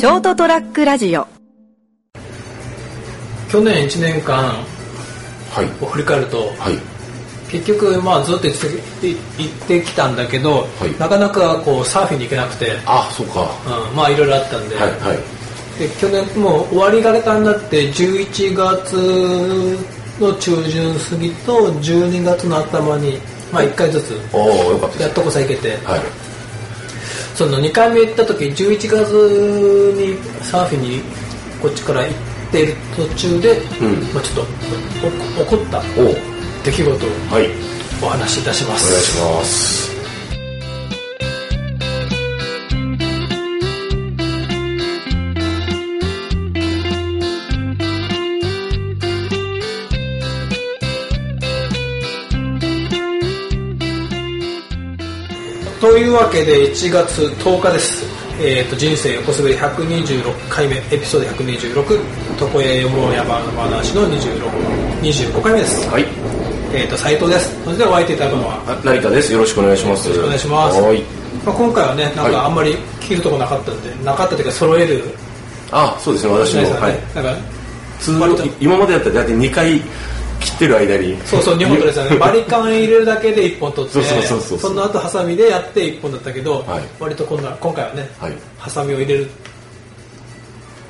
ショートトラックラジオ。去年1年間はい。を振り返るとはい。結局まあずっと言って言ってきたんだけど、はい。なかなかこうサーフィンに行けなくて、あそうか。はうん、まあいろいろあったんで,、いはい。で去年もう終わりがけたになって11月の中旬過ぎと12月の頭に、まあ、1回ずつおおよかったです。やっとこさ行けて、はいその2回目行った時11月にサーフィンにこっちから行っている途中で、うん。まあ、ちょっとお起こった出来事をはい。お話しいたしまお願いす。しますいうわけで1月10日です、えー、と人生横滑り126回目エピソード126床屋よもやまの話の26 25回目です、はい。えー、と斉藤です。それではお相手いただくのは、あ成田です。よろしくお願いします。よろしくお願いします。はい。まあ、今回はねなんはい。かあんまり切るとこなかったんで、なかったというか揃えるあそうですね。私の、ですよね、はい。なんか今までだったら大体2回切ってる間に。そうそう2本取れてたね。バリカン入れるだけで1本取ってそうそうそうそうその後ハサミでやって1本だったけど、はい。割と今度は今回はね、はい。ハサミを入れる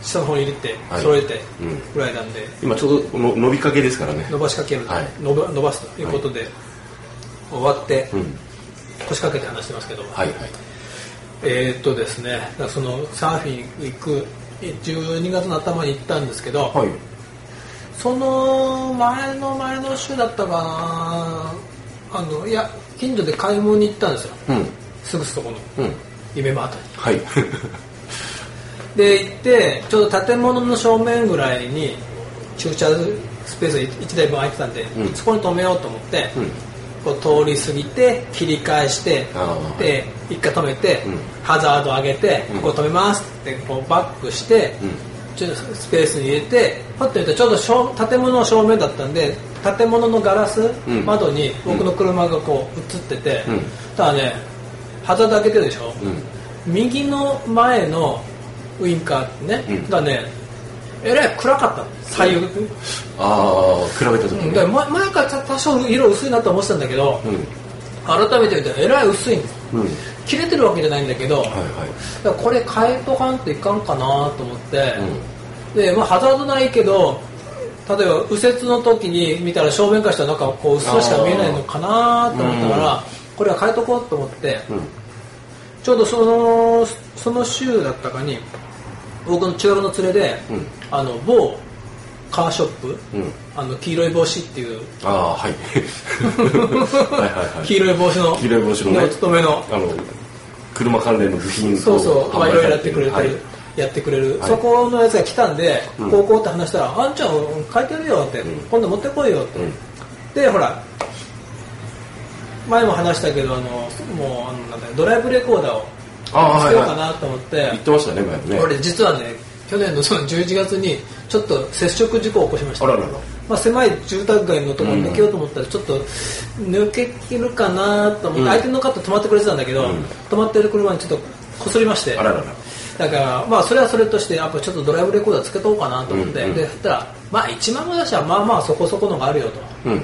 下の方に入れてはい。揃えてうん。ぐらいなんで、今ちょうどの伸びかけですからね。伸ばしかける、はい。伸ば伸ばすということで、終わってうん。腰掛けて話してますけど、はいはい。えーっとですねそのサーフィン行く12月の頭に行ったんですけど、はいその前の前の週だったかな。あのいや近所で買い物に行ったんですよ。うん。すぐそこの。うん。夢マートにはい。で行ってちょうど建物の正面ぐらいに駐車スペースが1台分空いてたんで、うん。そこに止めようと思って、うん。こう通り過ぎて切り返してで一回止めて、うん。ハザード上げて、うん。ここ止めますってこうバックして、スペースに入れてパッと見たらちょうど正建物の正面だったんで建物のガラス、ん窓に僕の車がこう映ってて、うん。ただねハザード開けてるでしょ、うん。右の前のウインカーってね、うん。がねえらい暗かった。の左右、ああ比べた時にうん。だから前前から多少色薄いなと思ってたんだけど、うん。改めて見たらえらい薄いんですうん。切れてるわけじゃないんだけど、はいはい。これ変えとかんといかんかなと思って、で、まあ、ハザードないけど例えば右折の時に見たら正面からしたらなんかこう薄っしか見えないのかなと思ったから、これは変えとこうと思って、うん。ちょうどそのその週だったかに僕の中学の連れで、うん。あの某カーショップ、うん。あの黄色い帽子っていうああはい。はいはいはい。黄色い帽子の黄色い帽子のねお勤めの。あの車関連の部品そうそう、まあ、いろいろやってくれてる、はい。やってくれる、はい。そこのやつが来たんで、うん。高校って話したら「あんちゃん書いてるよ」って、うん。今度持ってこいよ」って、うん。でほら前も話したけどあのもうあのなんだドライブレコーダーをああはいつけようかはなと思って、い言ってましたね前もね。俺実はね去年のその11月にちょっと接触事故を起こしました。まあ、狭い住宅街のところに抜けようと思ったらちょっと抜けきるかなと思って、うん。相手の方止まってくれてたんだけど、うん。止まってる車にちょっとこすりまして。だからまあそれはそれとしてやっぱちょっとドライブレコーダーつけとこうかなと思って、うんうん。でたらまあ1万も出したらまあまあそこそこのがあるよと。うん。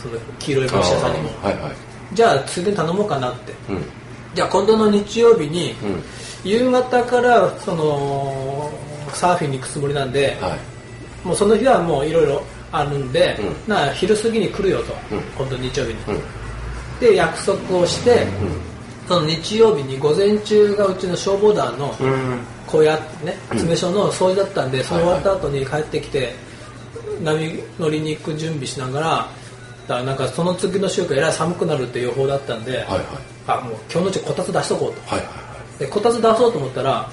その黄色い帽子屋さんにも。はいはい。じゃあついでに頼もうかなって。うん。じゃあ今度の日曜日に、うん。夕方からそのサーフィンに行くつもりなんで、はい。もうその日はもういろいろあるんで、うん。な昼過ぎに来るよと、うん。今度日曜日に、うん。で約束をして、その日曜日に午前中がうちの消防団のうん。小屋ね詰め所の掃除だったんで、それ終わった後に帰ってきて波乗りに行く準備しながらだからなんかその次の週からえらい寒くなるって予報だったんで、はいはい。あもう今日のうちこたつ出しとこうと。はいはい。でこたつ出そうと思ったら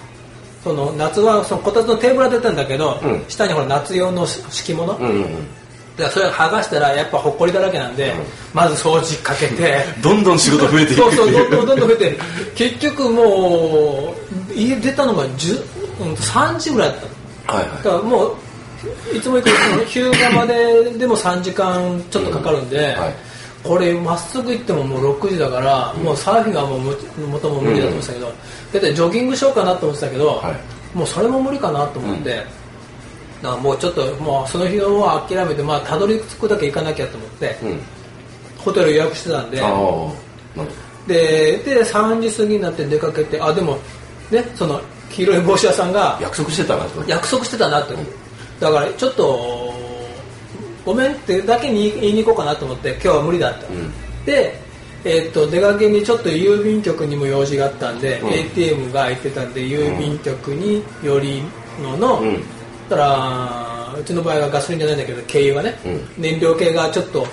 その夏はそのこたつのテーブルは出てんだけど、うん。下にほら夏用の敷物、うんうんうん。でそれ剥がしたらやっぱほっこりだらけなんで、まず掃除かけて。どんどん仕事増えていくそうそうどんどんどんどん増えて結局もう家出たのが10、うん、3時ぐらいだったの。はいはい。だからもういつも行く日向まででも3時間ちょっとかかるんで、はいこれまっすぐ行ってももう6時だから、もうサーフィンはもうももとも無理だと思ってたけど、だってジョギングしようかなと思ってたけど、はい。もうそれも無理かなと思って、だからもうちょっともうその日は諦めてまあたどり着くだけ行かなきゃと思って、うん。ホテル予約してたんででで3時過ぎになって出かけてあでもねその黄色い帽子屋さんがど約束してたなと。約束してたなって、だからちょっとごめんってだけに言いに行こうかなと思って今日は無理だった、うん。で、えーっと出かけにちょっと郵便局にも用事があったんで、うん。ATM が空いてたんで郵便局に寄りのの、うん。だからうちの場合はガソリンじゃないんだけど軽油がね、うん。燃料系がちょっと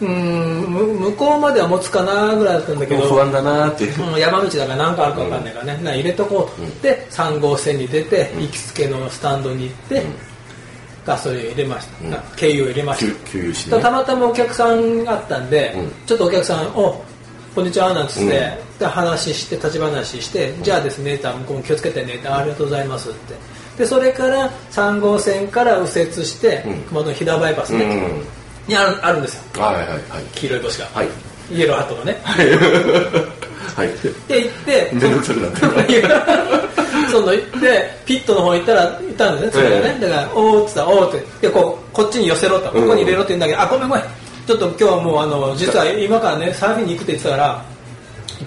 うーんむ向こうまでは持つかなぐらいだったんだけど不安だなーって。うん山道だから何かあるか分かんないからね、な入れとこう。と思って、3号線に出て、行きつけのスタンドに行って、ガソリンを入れました、うん。あ軽油を入れまし給た、給油してね。たまたまお客さんがあったんで、うん。ちょっとお客さん「おこんにちは」なんつって、うん。で話して立ち話して「じゃあですね」って向こうも気をつけてねって「あありがとうございます」って。でそれから3号線から右折して、うん。熊本の飛騨バイパスね、うん。にあるあるんですよ。はいはいはい。黄色い星が、はい。イエローハットがね。はい。で行って面倒くさくなって 行ってピットの方行ったらいたんだよねそれがね、えだから「おー」っつったら「おー」ってでこうこっちに寄せろと。ここに入れろって言うんだけど「あごめんごめん。ちょっと今日はもうあの実は今からねサーフィンに行くって言ってたから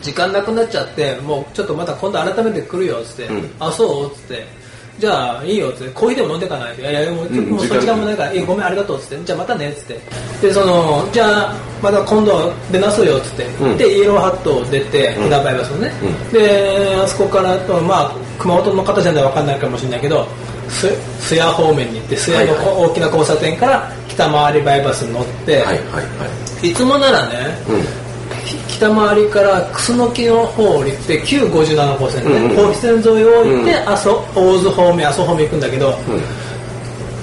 時間なくなっちゃってもうちょっとまた今度改めて来るよ」っつって「うん。あそう」っつって「じゃあいいよ」っつって「コーヒーでも飲んでかない」いやいやもう,、うんもうその時間もないから「いやごめんありがとう」っつって「じゃあまたね」っつって。でそのじゃあまた今度出なすよっつって、うん。でイエローハットを出てうん。ダバイバスのね、うん。であそこからとまあ熊本の方じゃないわかんないかもしれないけどす須谷方面に行って須谷のはいは大きな交差点から北回りバイパスに乗って、はいはいはい。いつもならねうん。き北回りから楠木の方を降りて957号線ね、うんうん。線沿いを降りて、うん。阿蘇大津方面阿蘇方面行くんだけど、うん。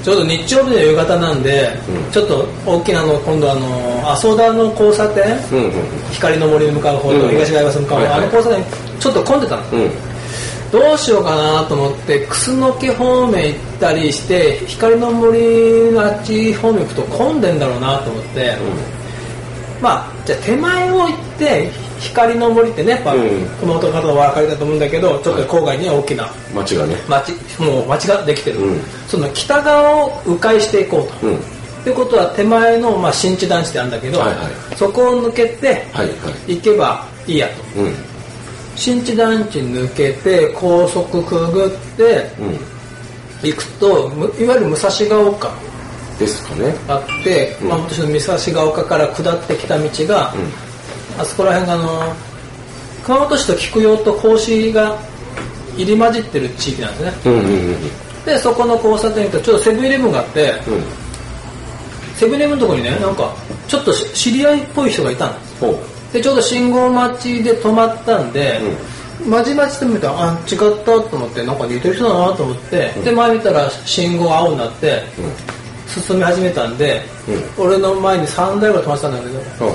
ちょうど日曜日の夕方なんで、うん。ちょっと大きなの今度あの阿蘇田の交差点、うんうん光の森に向かう方とうん東バイパスに向かう方、はいはい。あの交差点ちょっと混んでたの、うん。どうしようかなと思って楠木方面行ったりして光の森のあっち方面行くと混んでんだろうなと思って、まあじゃあ手前を行って光の森ってねやっぱ、うん。熊本の方は分かりたと思うんだけどちょっと郊外には大きな街がね。町もう町ができてる、うん。その北側を迂回していこうと、うん。ってことは手前の、まあ、新地団地ってあるんだけど、はいはい。そこを抜けてはいはい。行けばいいやと。うん。新地団地抜けて高速くぐってうん。行くとむいわゆる武蔵ヶ丘ですかね。あって、うん。熊本市の武蔵ヶ丘から下ってきた道が、あそこら辺があの熊本市と菊陽と格子が入り混じってる地域なんですね。うんうんうんうん。でそこの交差点とちょうどセブンイレブンがあってうん。セブンイレブンのとこにねなんかちょっとし知り合いっぽい人がいたんですでちょうど信号待ちで止まったんで、まじまじで見たらあ違ったと思ってなんか似てる人だなと思って、で前見たら信号青になって、進み始めたんで、俺の前に3台ぐらい止まってたんだけどはい。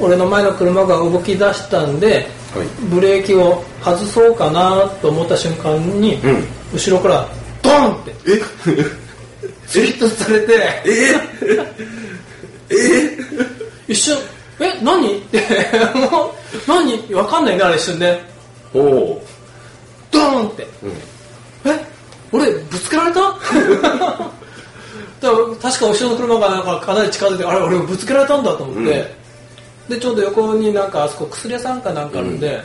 俺の前の車が動き出したんで、はい。ブレーキを外そうかなと思った瞬間に、うん。後ろからドーンって。え？スリットされて。え？え？一瞬「え？何?」って。もう何？わかんないねあれ一瞬で。おおドーンって。うん。え？俺ぶつけられた？だから確か後ろの車がなんかかなり近づいてあれ俺ぶつけられたんだと思って、でちょうど横になんかあそこ薬屋さんかなんかあるんで、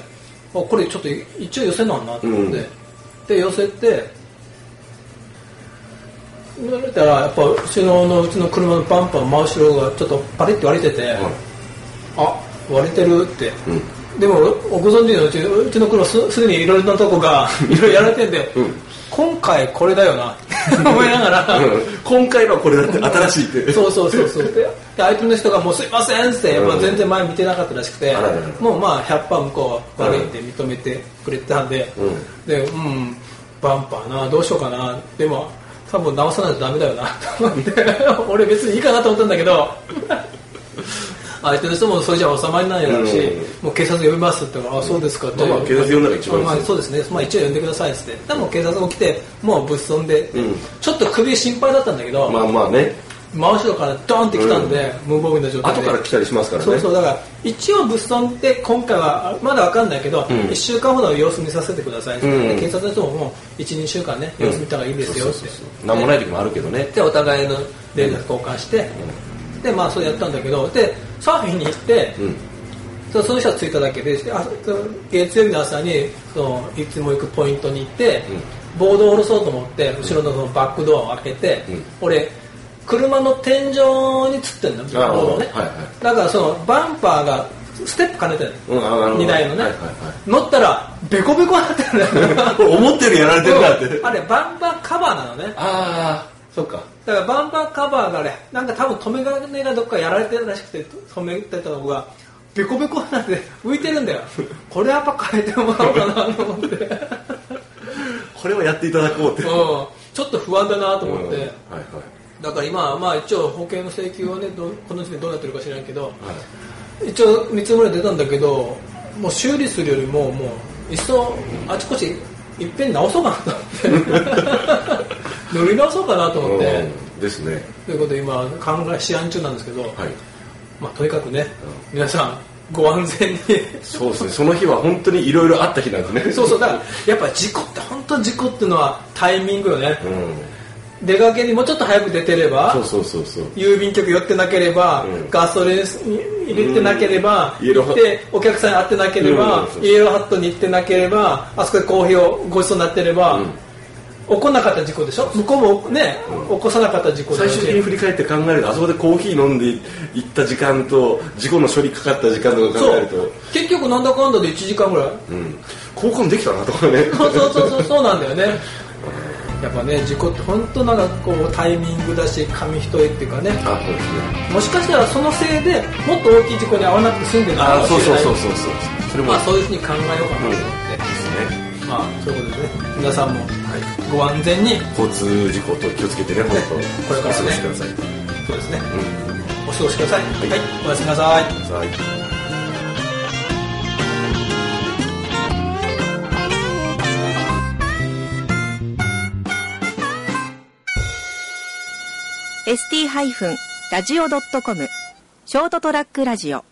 あこれちょっと一応寄せなんなと思って、うん。で寄せて言われたらやっぱうちののうちの車のバンパー真後ろがちょっとパリッと割れてて、あ割れてるって、うん。でもご存知のうちうちの車すすでにいろいろなとこがいろいろやられてんで、うん。今回これだよな 思いながら、うん。今回のこれだって新しいって。そうそうそうそう。でで相手の人がもうすいませんって、うん。まあ、全然前見てなかったらしくてもうまあ100%向こうは悪いって認めてくれてたんで、うん。でうんバンパーなどうしようかな。でも多分直さないとダメだよな。と思って 俺別にいいかなと思ったんだけど相手の人もそれじゃ収まりないだろうし、うん。もう警察呼びますって言ったから、あそうですかって、まあまあ警察呼んだら一番まあ、そうですね、まあ、一応呼んでくださいって。でも警察も来てもう物損で、うん。ちょっと首心配だったんだけど、まあまあね。真後ろからドーンって来たんで、無防備な状態で。後から来たりしますからね。そうそう。だから一応物損って今回はまだわかんないけど、ん。1週間ほど様子見させてくださいう警察の人ももう12週間ね様子見た方がいいですよって、なん。もない時もあるけどね。でお互いの連絡交換して、でまあそれやったんだけどでサーフィンに行って、うん。その人は着いただけであ月曜日の朝にそのいつも行くポイントに行って、ボードを下ろそうと思って後ろのそのバックドアを開けて、うん。俺車の天井につってんのボーあドをね、はいはい。だからそのバンパーがステップ兼ねてるうん荷台のね、はいはいは乗ったらベコベコになってる 思ってるやられてるなって。あれバンパーカバーなのね。ああそっか。だからバンパーカバーがねなんか多分止め金がどっかやられてるらしくて止めてたのがベコベコになって浮いてるんだよ。これやっぱ変えてもらおうかなと思って。う んこれはやっていただこうって。ちょっと不安だなと思って、うん。はいはい。だから今はまあ一応保険の請求はねどこの時点でどうなってるか知らんけどはい。一応見積もり出たんだけどもう修理するよりももういっそあちこちいっぺんに直そうかなと思って 乗り直そうかなと思って。うん。ですね。ということで今考え試案中なんですけど、はい。まあ、とにかくね、皆さんご安全に。そうですね。その日は本当にいろいろあった日なんですね。そうそう。だからやっぱ事故って本当事故っていうのはタイミングよね、うん。出かけにもうちょっと早く出てればそうそうそうそう。郵便局寄ってなければ、うん。ガソリン入れてなければ、うん。行ってお客さんに会ってなければ、イエローハットに行ってなければあそこでコーヒーをごちそうになってれば、うん起こんなかった事故でしょ？向こうもね、起こさなかった事故最終的に振り返って考えるとあそこでコーヒー飲んで行った時間と事故の処理かかった時間とか考そうえると。結局なんだかんだで1時間ぐらい。うん。交換できたなとかね。そうそうそうそうそうなんだよね。やっぱね事故って本当なんかこうタイミングだし紙一重っていうかね。あそうですね。もしかしたらそのせいでもっと大きい事故に遭わなくて済んでるかあそうもしれない。そうそうそうそうそれもまあそういうふうに考えようかな。と思って、ですねまあそういうことでね。皆さんもご安全に。交通事故と気をつけてね本当これからね。お過ごしください。そうですね。うん。お過ごしください。い。はい、おやすみなさい。さあ ST-radio.com ショートトラックラジオ